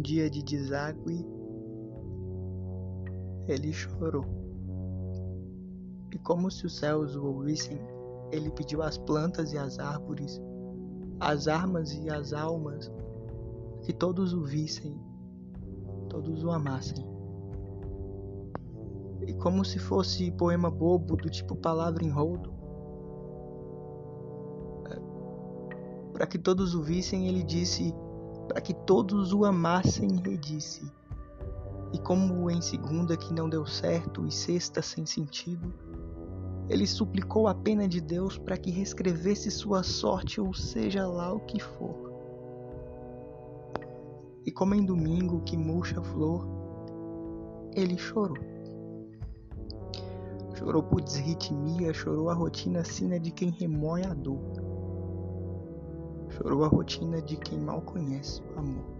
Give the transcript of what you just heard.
dia de deságue, ele chorou. E como se os céus o ouvissem, ele pediu às plantas e às árvores, às armas e às almas, que todos o vissem, todos o amassem. E como se fosse poema bobo do tipo palavra em rodo, para que todos o vissem, ele disse, para que todos o amassem, ele disse. E como em segunda que não deu certo e sexta sem sentido, ele suplicou a pena de Deus para que reescrevesse sua sorte, ou seja lá o que for. E como em domingo que murcha a flor, ele chorou. Chorou por desritmia, chorou a rotina sina de quem remoe a dor. Chorou a rotina de quem mal conhece o amor.